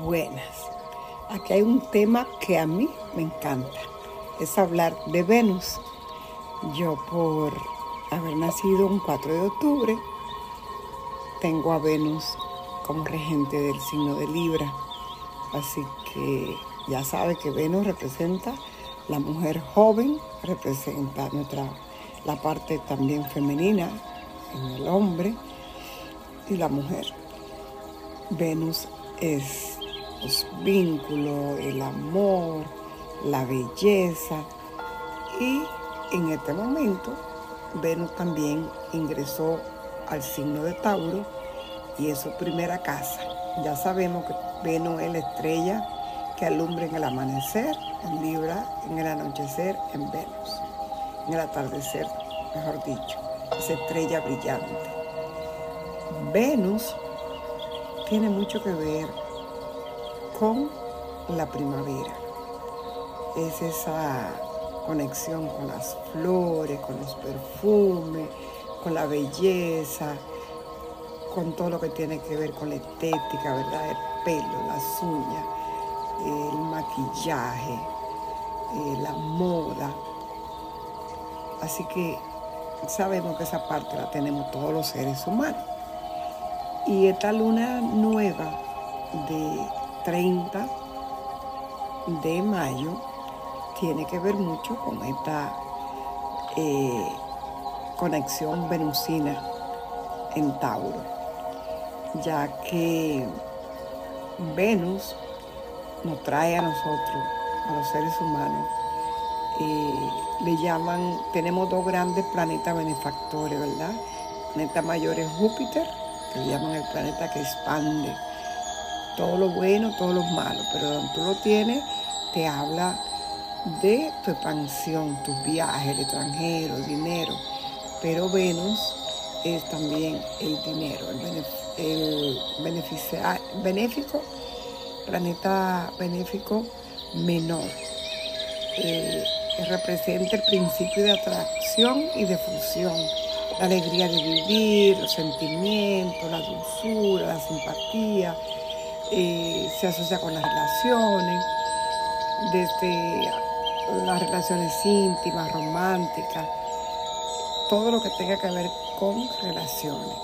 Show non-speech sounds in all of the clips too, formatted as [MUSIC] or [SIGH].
buenas. Aquí hay un tema que a mí me encanta. Es hablar de Venus. Yo por haber nacido un 4 de octubre, tengo a Venus como regente del signo de Libra. Así que ya sabe que Venus representa la mujer joven, representa nuestra la parte también femenina en el hombre y la mujer. Venus es los vínculos, el amor, la belleza y en este momento Venus también ingresó al signo de Tauro y es su primera casa. Ya sabemos que Venus es la estrella que alumbra en el amanecer, en Libra, en el anochecer, en Venus, en el atardecer, mejor dicho, esa estrella brillante. Venus tiene mucho que ver con la primavera. Es esa conexión con las flores, con los perfumes, con la belleza, con todo lo que tiene que ver con la estética, ¿verdad? El pelo, las uñas, el maquillaje, eh, la moda. Así que sabemos que esa parte la tenemos todos los seres humanos. Y esta luna nueva de 30 de mayo tiene que ver mucho con esta eh, conexión venusina en Tauro, ya que Venus nos trae a nosotros, a los seres humanos, eh, le llaman, tenemos dos grandes planetas benefactores, ¿verdad? El planeta mayor es Júpiter que le llaman el planeta que expande todo lo bueno, todo lo malo, pero donde tú lo tienes, te habla de tu expansión, tus viajes, el extranjero, dinero. Pero Venus es también el dinero, el, benéfico, planeta benéfico menor. Eh, representa el principio de atracción y de fusión la alegría de vivir, los sentimientos, la dulzura, la simpatía, eh, se asocia con las relaciones, desde las relaciones íntimas, románticas, todo lo que tenga que ver con relaciones.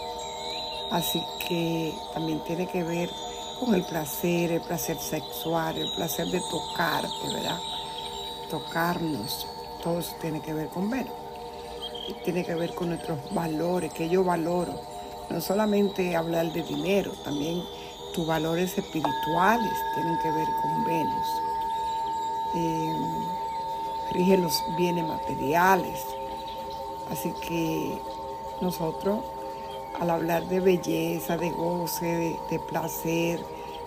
Así que también tiene que ver con el placer, el placer sexual, el placer de tocarte, ¿verdad? Tocarnos, todo eso tiene que ver con ver tiene que ver con nuestros valores, que yo valoro. No solamente hablar de dinero, también tus valores espirituales tienen que ver con Venus. Eh, rige los bienes materiales. Así que nosotros, al hablar de belleza, de goce, de, de placer,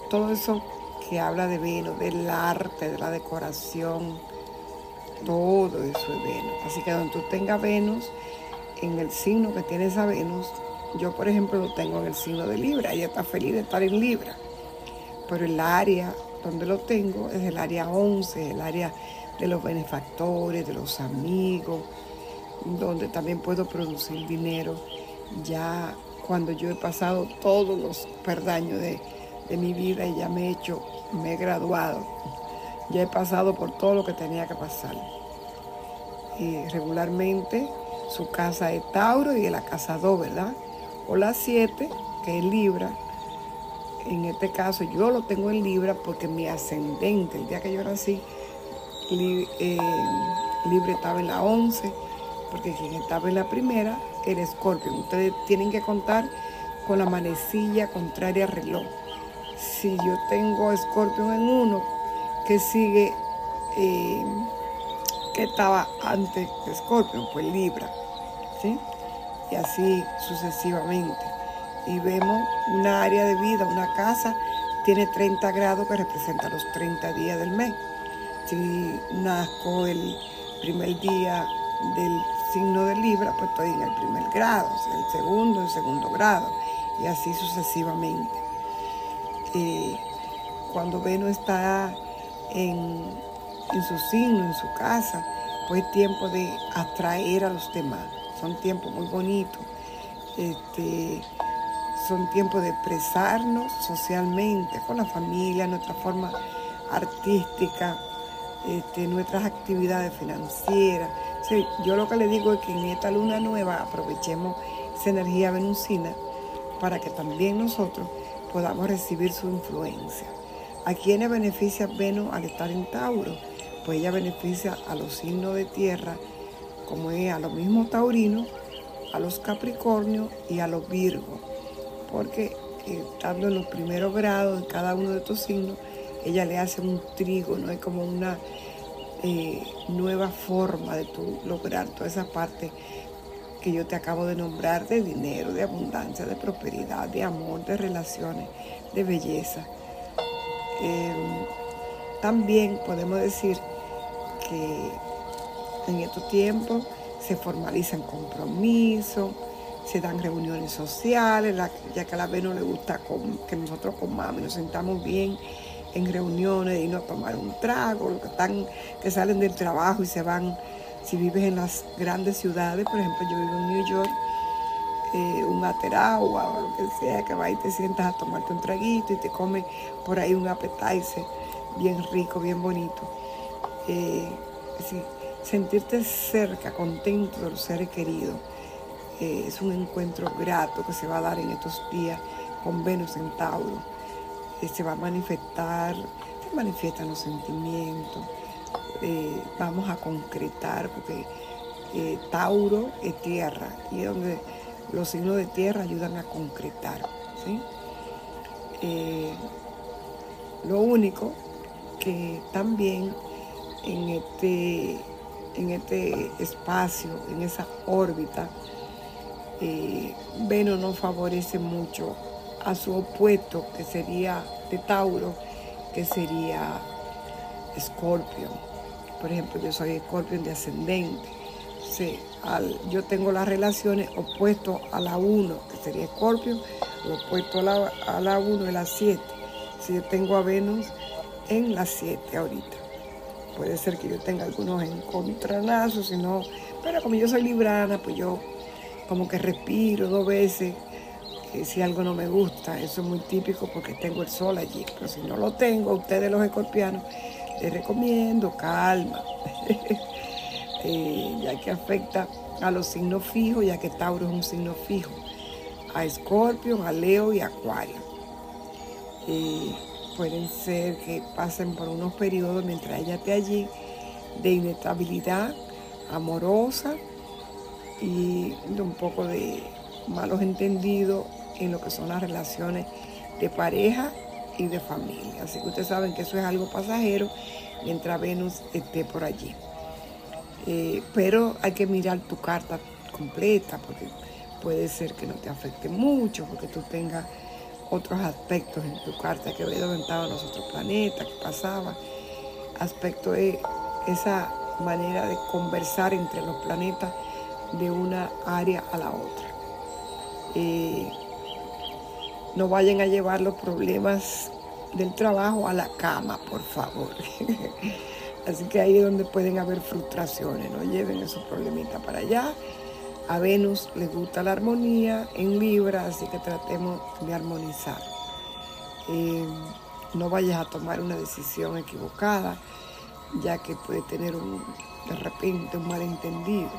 todo eso que habla de Venus, del arte, de la decoración, todo eso es Venus. Así que donde tú tengas Venus, en el signo que tienes a Venus, yo por ejemplo lo tengo en el signo de Libra, ella está feliz de estar en Libra. Pero el área donde lo tengo es el área 11, el área de los benefactores, de los amigos, donde también puedo producir dinero. Ya cuando yo he pasado todos los perdaños de, de mi vida y ya me he hecho, me he graduado ya he pasado por todo lo que tenía que pasar. Y regularmente su casa es Tauro y la casa 2, ¿verdad? O la 7, que es Libra. En este caso yo lo tengo en Libra porque mi ascendente, el día que yo nací, eh, Libra estaba en la 11, porque quien estaba en la primera era Escorpio. Ustedes tienen que contar con la manecilla contraria al reloj. Si yo tengo Escorpio en uno, que sigue, eh, que estaba antes de Scorpio, pues Libra, ¿sí? Y así sucesivamente. Y vemos una área de vida, una casa, tiene 30 grados que representa los 30 días del mes. Si nazco el primer día del signo de Libra, pues estoy en el primer grado, el segundo, el segundo grado, y así sucesivamente. Eh, cuando Venus está en, su signo, en su casa, pues es tiempo de atraer a los demás. Son tiempos muy bonitos. Este, son tiempos de expresarnos socialmente, con la familia, nuestra forma artística, este, nuestras actividades financieras. yo lo que le digo es que en esta luna nueva aprovechemos esa energía venusina para que también nosotros podamos recibir su influencia. ¿A quiénes beneficia Venus al estar en Tauro? Pues ella beneficia a los signos de tierra, como es a los mismos taurinos, a los capricornios y a los virgos, porque eh, estando en los primeros grados de cada uno de estos signos, ella le hace un trigo, ¿no? Es como una eh, nueva forma de tu lograr toda esa parte que yo te acabo de nombrar de dinero, de abundancia, de prosperidad, de amor, de relaciones, de belleza. Em, también podemos decir que en estos tiempos se formalizan compromisos, se dan reuniones sociales, ya que a la vez no le gusta que nosotros comamos y nos sentamos bien en reuniones y no tomar un trago, los que, están, que salen del trabajo y se van, si vives en las grandes ciudades, por ejemplo yo vivo en New York, un ateragua o lo que sea, que vas y te sientas a tomarte un traguito y te comes por ahí un appetizer bien rico, bien bonito. Eh, sentirte cerca, contento de los seres queridos, eh, es un encuentro grato que se va a dar en estos días con Venus en Tauro. Eh, se va a manifestar, se manifiestan los sentimientos, vamos a concretar, porque Tauro es tierra y es donde los signos de tierra ayudan a concretar. lo único que también en este en este espacio, en esa órbita, eh, Venus no favorece mucho a su opuesto, que sería de Tauro, que sería Escorpio. Por ejemplo, yo soy Escorpio de ascendente. Yo tengo las relaciones opuestas a la 1, que sería Escorpio, opuesto a la, a la 1 y la 7. Si yo tengo a Venus en la 7 ahorita. Puede ser que yo tenga algunos encontranazos, sino, pero como yo soy librana, pues yo como que respiro dos veces eh, si algo no me gusta. Eso es muy típico porque tengo el sol allí. Pero si no lo tengo, a ustedes los escorpianos, les recomiendo calma, [LAUGHS] eh, ya que afecta a los signos fijos, ya que Tauro es un signo fijo, a Escorpio, a Leo y Acuario. Eh, pueden ser que pasen por unos periodos mientras ella esté allí de inestabilidad amorosa y de un poco de malos entendidos en lo que son las relaciones de pareja y de familia. Así que ustedes saben que eso es algo pasajero mientras Venus esté por allí. Eh, pero hay que mirar tu carta completa porque puede ser que no te afecte mucho, porque tú tengas otros aspectos en tu carta que había dónde los otros planetas, que pasaba. Aspecto de esa manera de conversar entre los planetas de una área a la otra. Eh, no vayan a llevar los problemas del trabajo a la cama, por favor. [LAUGHS] Así que ahí es donde pueden haber frustraciones, no lleven esos problemitas para allá a Venus le gusta la armonía en Libra, así que tratemos de armonizar. Eh, no vayas a tomar una decisión equivocada, ya que puede tener un, de repente un malentendido.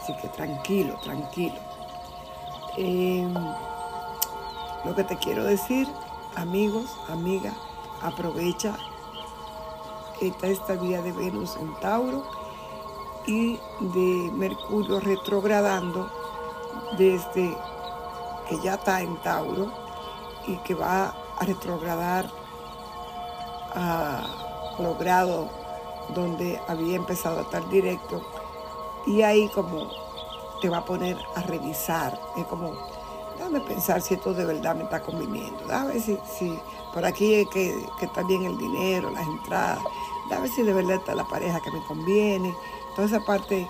Así que tranquilo, tranquilo. Eh, lo que te quiero decir, amigos, amigas, aprovecha esta estabilidad de Venus en Tauro y de Mercurio retrogradando desde que ya está en Tauro y que va a retrogradar a los grados donde había empezado a estar directo. Y ahí como te va a poner a revisar, es como, déjame pensar si esto de verdad me está conviniendo, déjame si, si por aquí que, que está bien el dinero, las entradas, déjame si de verdad está la pareja que me conviene, toda esa parte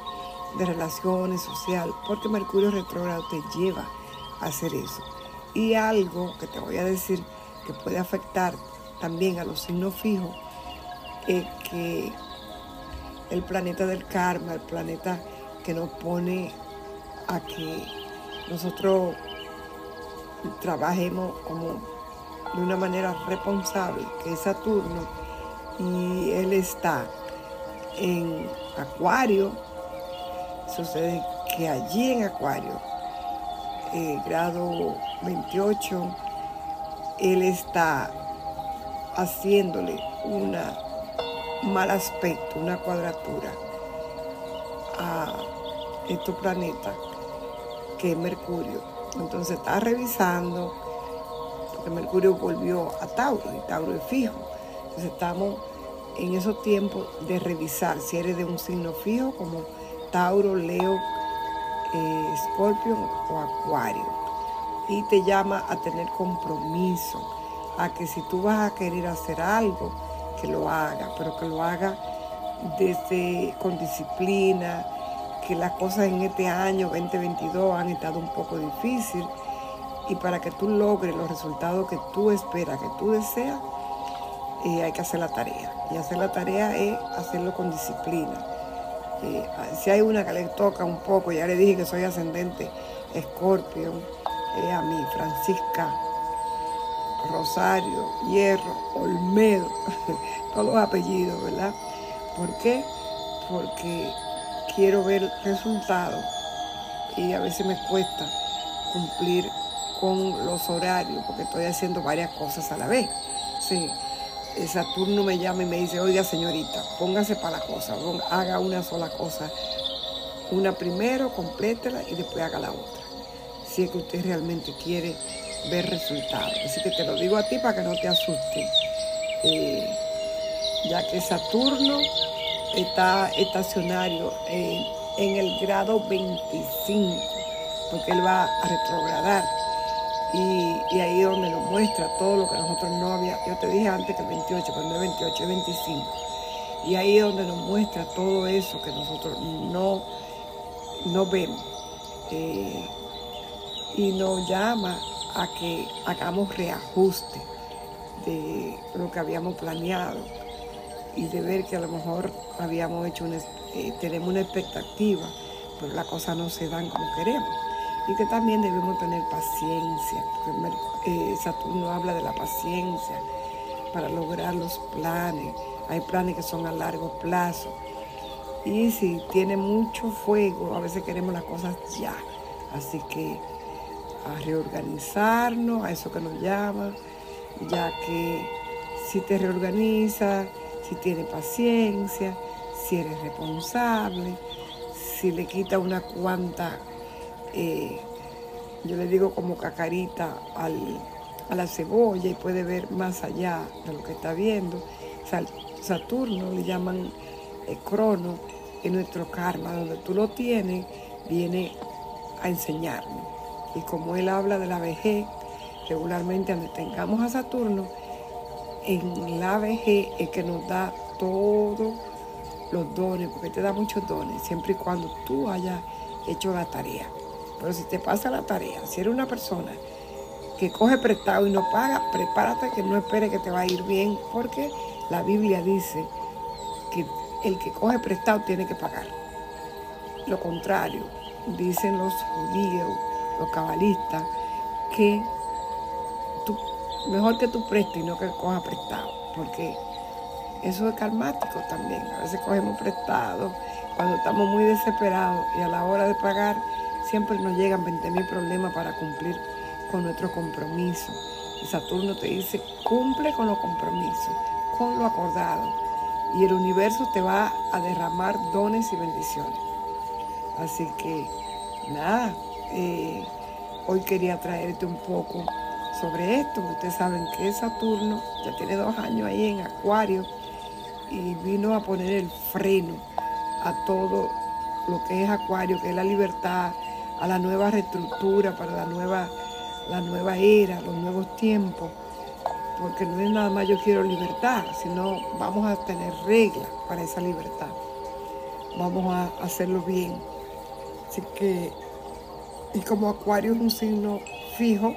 de relaciones, social, porque Mercurio retrógrado te lleva a hacer eso. Y algo que te voy a decir que puede afectar también a los signos fijos es que el planeta del karma, el planeta que nos pone a que nosotros trabajemos como de una manera responsable, que es Saturno, y él está en Acuario, sucede que allí en Acuario, eh, grado 28, él está haciéndole un mal aspecto, una cuadratura a estos planetas que es Mercurio. Entonces está revisando, porque Mercurio volvió a Tauro y Tauro es fijo. Entonces estamos en esos tiempos de revisar si eres de un signo fijo como Tauro, Leo, eh, Scorpio o Acuario. Y te llama a tener compromiso, a que si tú vas a querer hacer algo, que lo haga, pero que lo haga desde con disciplina, que las cosas en este año 2022 han estado un poco difíciles y para que tú logres los resultados que tú esperas, que tú deseas, eh, hay que hacer la tarea. Y hacer la tarea es hacerlo con disciplina. Eh, si hay una que le toca un poco, ya le dije que soy ascendente Escorpio, es a mí, Francisca, Rosario, Hierro, Olmedo, [LAUGHS] todos los apellidos, ¿verdad? ¿Por qué? Porque quiero ver resultados y a veces me cuesta cumplir con los horarios porque estoy haciendo varias cosas a la vez. Sí, Saturno me llama y me dice, oiga señorita, póngase para la cosa, haga una sola cosa. Una primero, complétela y después haga la otra. Si es que usted realmente quiere ver resultados. Así que te lo digo a ti para que no te asuste. Eh, ya que Saturno está estacionario en, el grado 25, porque él va a retrogradar. Y, ahí es donde nos muestra todo lo que nosotros no había. Yo te dije antes que el 28, pero no es 28, es 25. Y ahí es donde nos muestra todo eso que nosotros no, no vemos. Eh, y nos llama a que hagamos reajuste de lo que habíamos planeado y de ver que a lo mejor habíamos hecho una, eh, tenemos una expectativa, pero las cosas no se dan como queremos. Y que también debemos tener paciencia, porque eh, Saturno habla de la paciencia para lograr los planes. Hay planes que son a largo plazo. Y si tiene mucho fuego, a veces queremos las cosas ya. Así que a reorganizarnos, a eso que nos llama, ya que si te reorganizas, si tienes paciencia, si eres responsable, si le quita una cuanta, eh, yo le digo como cacarita a la cebolla y puede ver más allá de lo que está viendo. Saturno le llaman eh, crono en nuestro karma, donde tú lo tienes, viene a enseñarnos. Y como él habla de la vejez, regularmente donde tengamos a Saturno, en la vejez es que nos da todos los dones, porque te da muchos dones, siempre y cuando tú hayas hecho la tarea. Pero si te pasa la tarea, si eres una persona que coge prestado y no paga, prepárate que no espere que te va a ir bien, porque la Biblia dice que el que coge prestado tiene que pagar. Lo contrario, dicen los judíos, los cabalistas, que mejor que tú prestes y no que cojas prestado, porque eso es karmático también. A veces cogemos prestado cuando estamos muy desesperados y a la hora de pagar siempre nos llegan 20 mil problemas para cumplir con nuestro compromiso. Y Saturno te dice, cumple con los compromisos, con lo acordado. Y el universo te va a derramar dones y bendiciones. Así que, nada, eh, hoy quería traerte un poco sobre esto. Ustedes saben que Saturno ya tiene dos años ahí en Acuario y vino a poner el freno a todo lo que es Acuario, que es la libertad, a la nueva reestructura para la nueva, la nueva era, los nuevos tiempos. Porque no es nada más yo quiero libertad, sino vamos a tener reglas para esa libertad. Vamos a hacerlo bien. Así que, y como Acuario es un signo fijo,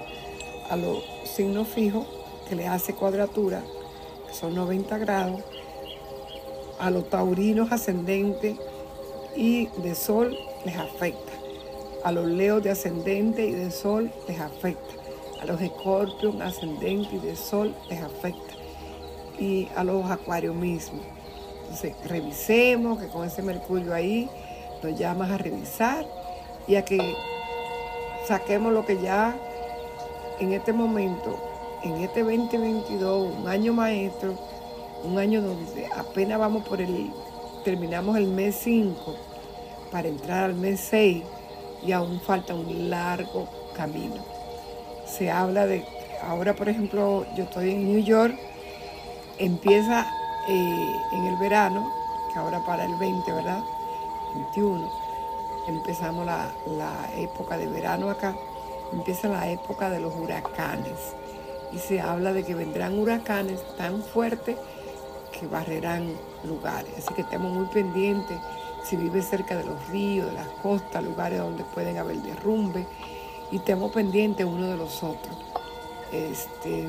a los signos fijos que le hace cuadratura, que son 90 grados, a los taurinos ascendentes y de sol les afecta. A los leos de ascendente y de sol les afecta. A los escorpios, ascendente y de sol les afecta. Y a los acuarios mismos. Entonces, revisemos que con ese mercurio ahí nos llamas a revisar y a que saquemos lo que ya en este momento, en este 2022, un año maestro, un año donde apenas vamos por el, terminamos el mes 5 para entrar al mes 6 y aún falta un largo camino. Se habla de, ahora por ejemplo, yo estoy en New York, empieza eh, en el verano, que ahora para el 20, ¿verdad? 21, empezamos la, la época de verano acá, empieza la época de los huracanes y se habla de que vendrán huracanes tan fuertes que barrerán lugares. Así que estemos muy pendientes si vive cerca de los ríos, de las costas, lugares donde pueden haber derrumbe y estemos pendientes uno de los otros. Este,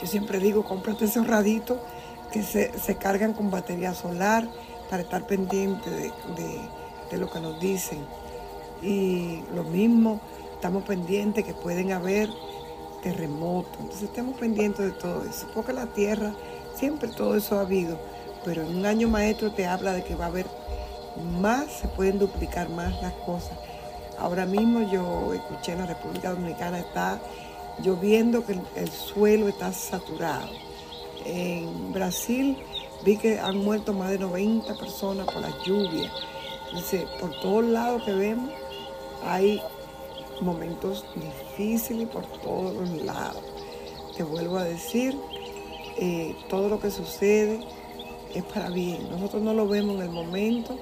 yo siempre digo, cómprate esos raditos que se, cargan con batería solar para estar pendiente de, de lo que nos dicen. Y lo mismo, estamos pendientes que pueden haber terremotos. Entonces estemos pendientes de todo eso, porque la Tierra siempre todo eso ha habido pero en un año maestro te habla de que va a haber más, se pueden duplicar más las cosas. Ahora mismo yo escuché en la República Dominicana está lloviendo que el, suelo está saturado. En Brasil vi que han muerto más de 90 personas por la lluvia. Dice, por todos lados que vemos hay momentos difíciles por todos los lados. Te vuelvo a decir, eh, todo lo que sucede es para bien. Nosotros no lo vemos en el momento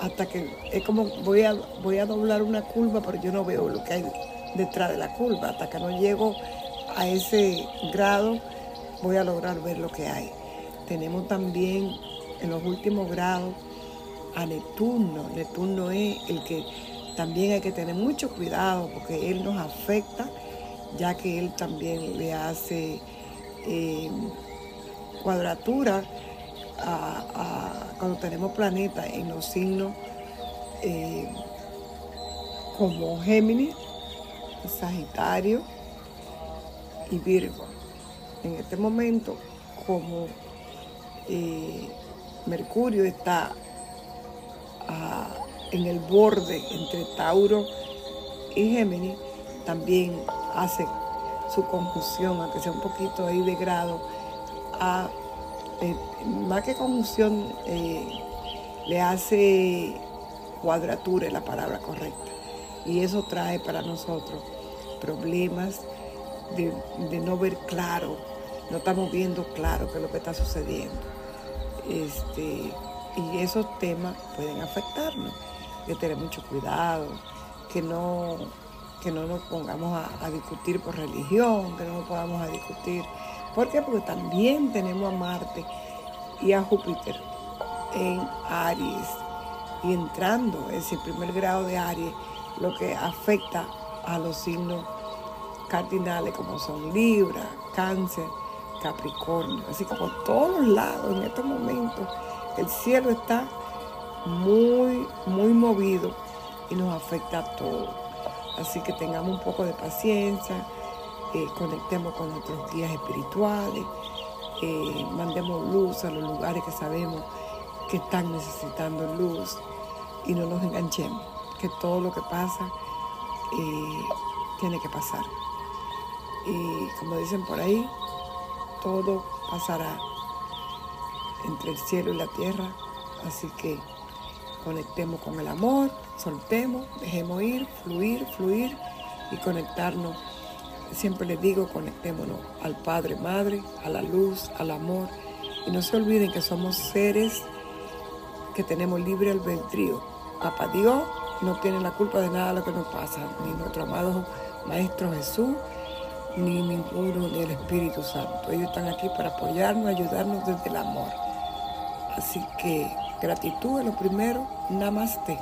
hasta que es como voy a, voy a doblar una curva, pero yo no veo lo que hay detrás de la curva. Hasta que no llego a ese grado, voy a lograr ver lo que hay. Tenemos también en los últimos grados a Neptuno. Neptuno es el que también hay que tener mucho cuidado porque él nos afecta, ya que él también le hace eh, cuadratura cuando tenemos planetas en los signos eh, como Géminis, Sagitario y Virgo. En este momento, como eh, Mercurio está ah, en el borde entre Tauro y Géminis, también hace su conjunción, aunque sea un poquito ahí de grado, a eh, más que conjunción, eh, le hace cuadratura, es la palabra correcta. Y eso trae para nosotros problemas de, no ver claro, no estamos viendo claro qué es lo que está sucediendo. Este, y esos temas pueden afectarnos, que tener mucho cuidado, que no, que no nos pongamos a, discutir por religión, que no nos podamos a discutir ¿Por qué? Porque también tenemos a Marte y a Júpiter en Aries y entrando ese primer grado de Aries, lo que afecta a los signos cardinales como son Libra, Cáncer, Capricornio. Así que por todos lados en estos momentos el cielo está muy, muy movido y nos afecta a todos. Así que tengamos un poco de paciencia conectemos con nuestros guías espirituales, mandemos luz a los lugares que sabemos que están necesitando luz y no nos enganchemos, que todo lo que pasa eh, tiene que pasar. Y como dicen por ahí, todo pasará entre el cielo y la tierra, así que conectemos con el amor, soltemos, dejemos ir, fluir, fluir y conectarnos Siempre les digo, conectémonos al Padre, Madre, a la luz, al amor. Y no se olviden que somos seres que tenemos libre albedrío. Papá Dios no tiene la culpa de nada de lo que nos pasa, ni nuestro amado Maestro Jesús, ni ninguno, ni el Espíritu Santo. Ellos están aquí para apoyarnos, ayudarnos desde el amor. Así que gratitud es lo primero, namaste.